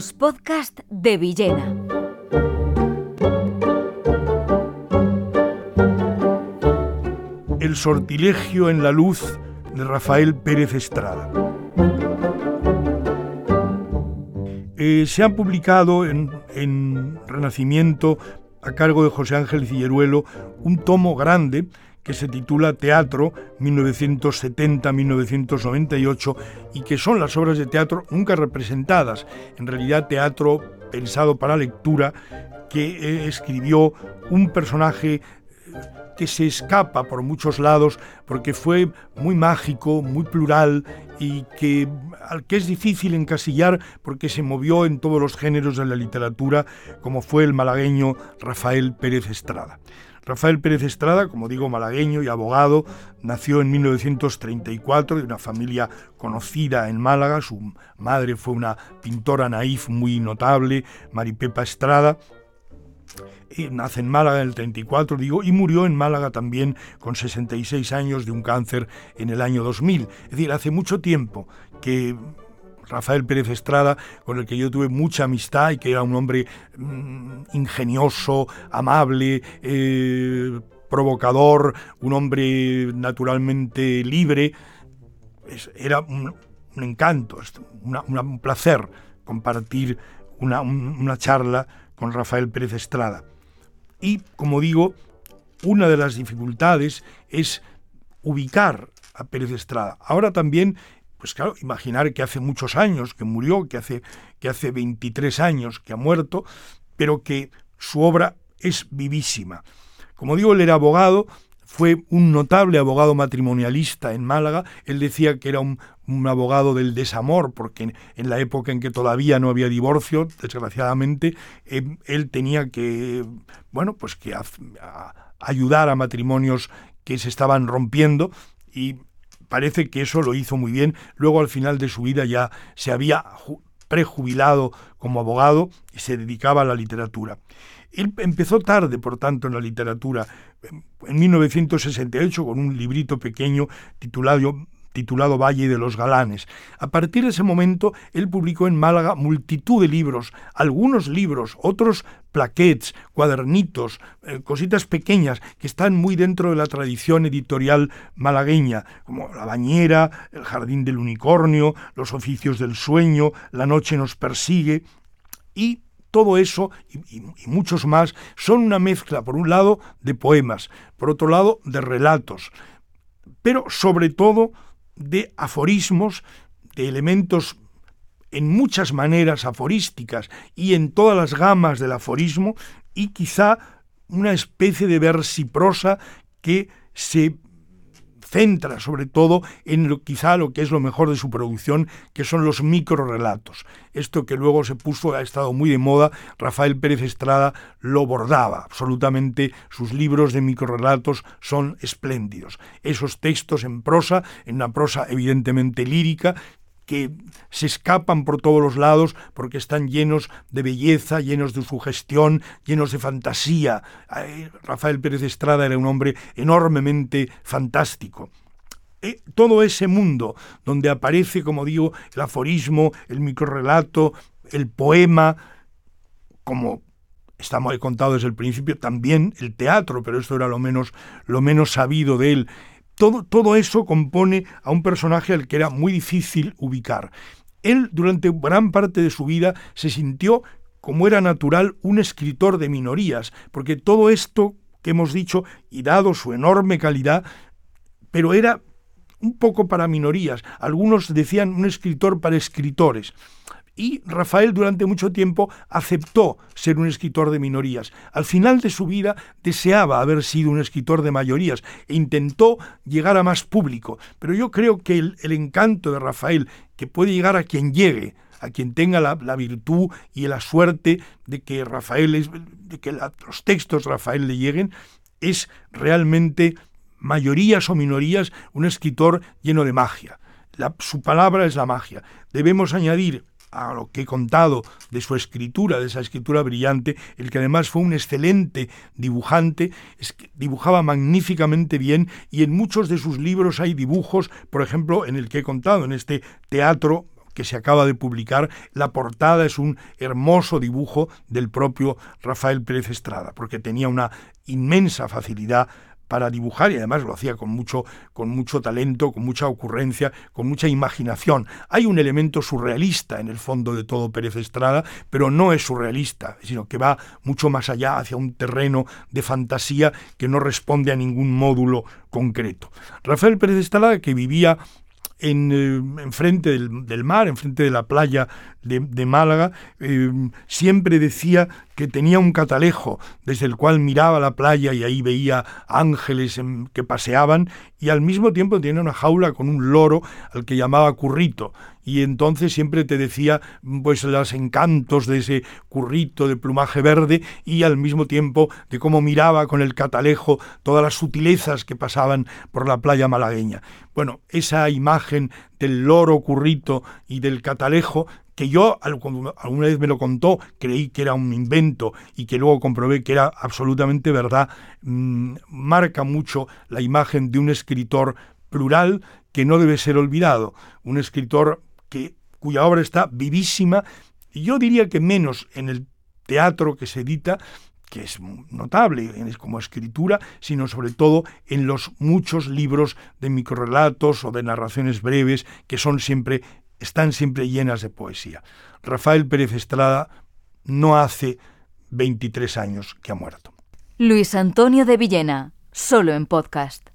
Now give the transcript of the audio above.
Los podcasts de Villena. El sortilegio en la luz de Rafael Pérez Estrada. Eh, se ha publicado en, en Renacimiento, a cargo de José Ángel Cilleruelo, un tomo grande que se titula Teatro 1970-1998 y que son las obras de teatro nunca representadas, en realidad teatro pensado para lectura que eh, escribió un personaje eh, que se escapa por muchos lados porque fue muy mágico, muy plural y que al que es difícil encasillar porque se movió en todos los géneros de la literatura como fue el malagueño Rafael Pérez Estrada. Rafael Pérez Estrada, como digo, malagueño y abogado, nació en 1934 de una familia conocida en Málaga. Su madre fue una pintora naif muy notable, Maripepa Estrada, nace en Málaga en el 34, digo, y murió en Málaga también con 66 años de un cáncer en el año 2000. Es decir, hace mucho tiempo que Rafael Pérez Estrada, con el que yo tuve mucha amistad y que era un hombre mm, ingenioso, amable, eh, provocador, un hombre naturalmente libre. era un, encanto, un placer compartir una, una charla con Rafael Pérez Estrada. Y, como digo, una de las dificultades es ubicar a Pérez Estrada. Ahora también pues claro, imaginar que hace muchos años que murió, que hace, que hace 23 años que ha muerto, pero que su obra es vivísima. Como digo, él era abogado, fue un notable abogado matrimonialista en Málaga. Él decía que era un, abogado del desamor, porque en, la época en que todavía no había divorcio, desgraciadamente, em, él tenía que, bueno, pues que ayudar a matrimonios que se estaban rompiendo y parece que eso lo hizo muy bien. Luego al final de su vida ya se había prejubilado como abogado y se dedicaba a la literatura. Él empezó tarde, por tanto, en la literatura, en 1968 con un librito pequeño titulado titulado Valle de los Galanes. A partir de ese momento, él publicó en Málaga multitud de libros, algunos libros, otros plaquets, cuadernitos, eh, cositas pequeñas que están muy dentro de la tradición editorial malagueña, como La Bañera, El Jardín del Unicornio, Los Oficios del Sueño, La Noche nos persigue, y todo eso y, y, muchos más son una mezcla, por un lado, de poemas, por otro lado, de relatos, pero sobre todo de aforismos, de elementos en muchas maneras aforísticas y en todas las gamas del aforismo, y quizá una especie de versiprosa que se centra sobre todo en lo, quizá lo que es lo mejor de su producción, que son los microrelatos. Esto que luego se puso, ha estado muy de moda, Rafael Pérez Estrada lo bordaba absolutamente, sus libros de microrelatos son espléndidos. Esos textos en prosa, en una prosa evidentemente lírica, que se escapan por todos los lados porque están llenos de belleza, llenos de sugestión, llenos de fantasía. Rafael Pérez Estrada era un hombre enormemente fantástico. Eh, todo ese mundo donde aparece, como digo, el aforismo, el microrelato, el poema, como estamos he contado desde el principio, también el teatro, pero esto era lo menos, lo menos sabido de él, todo, eso compone a un personaje al que era muy difícil ubicar. Él durante gran parte de su vida se sintió, como era natural, un escritor de minorías, porque todo esto que hemos dicho, y dado su enorme calidad, pero era un poco para minorías. Algunos decían un escritor para escritores. Y Rafael durante mucho tiempo aceptó ser un escritor de minorías. Al final de su vida deseaba haber sido un escritor de mayorías e intentó llegar a más público. Pero yo creo que el, encanto de Rafael, que puede llegar a quien llegue, a quien tenga la, virtud y la suerte de que Rafael es, de que los textos de Rafael le lleguen, es realmente mayorías o minorías un escritor lleno de magia. su palabra es la magia. Debemos añadir a lo que he contado de su escritura, de esa escritura brillante, el que además fue un excelente dibujante, dibujaba magníficamente bien y en muchos de sus libros hay dibujos, por ejemplo, en el que he contado, en este teatro que se acaba de publicar. La portada es un hermoso dibujo del propio Rafael Pérez Estrada, porque tenía una inmensa facilidad para dibujar y además lo hacía con mucho, con mucho talento, con mucha ocurrencia, con mucha imaginación. Hay un elemento surrealista en el fondo de todo Pérez Estrada, pero no es surrealista, sino que va mucho más allá hacia un terreno de fantasía que no responde a ningún módulo concreto. Rafael Pérez Estrada, que vivía en, eh, enfrente del, del, mar, enfrente de la playa de, Málaga, eh, siempre decía que tenía un catalejo desde el cual miraba la playa y ahí veía ángeles que paseaban y al mismo tiempo tenía una jaula con un loro al que llamaba currito y entonces siempre te decía pues los encantos de ese currito de plumaje verde y al mismo tiempo de cómo miraba con el catalejo todas las sutilezas que pasaban por la playa malagueña. Bueno, esa imagen del loro currito y del catalejo que yo alguna vez me lo contó, creí que era un invento y que luego comprobé que era absolutamente verdad, mm, marca mucho la imagen de un escritor plural que no debe ser olvidado, un escritor que, cuya obra está vivísima, y yo diría que menos en el teatro que se edita, que es notable como escritura, sino sobre todo en los muchos libros de microrelatos o de narraciones breves que son siempre están siempre llenas de poesía. Rafael Pérez Estrada no hace 23 años que ha muerto. Luis Antonio de Villena, solo en podcast.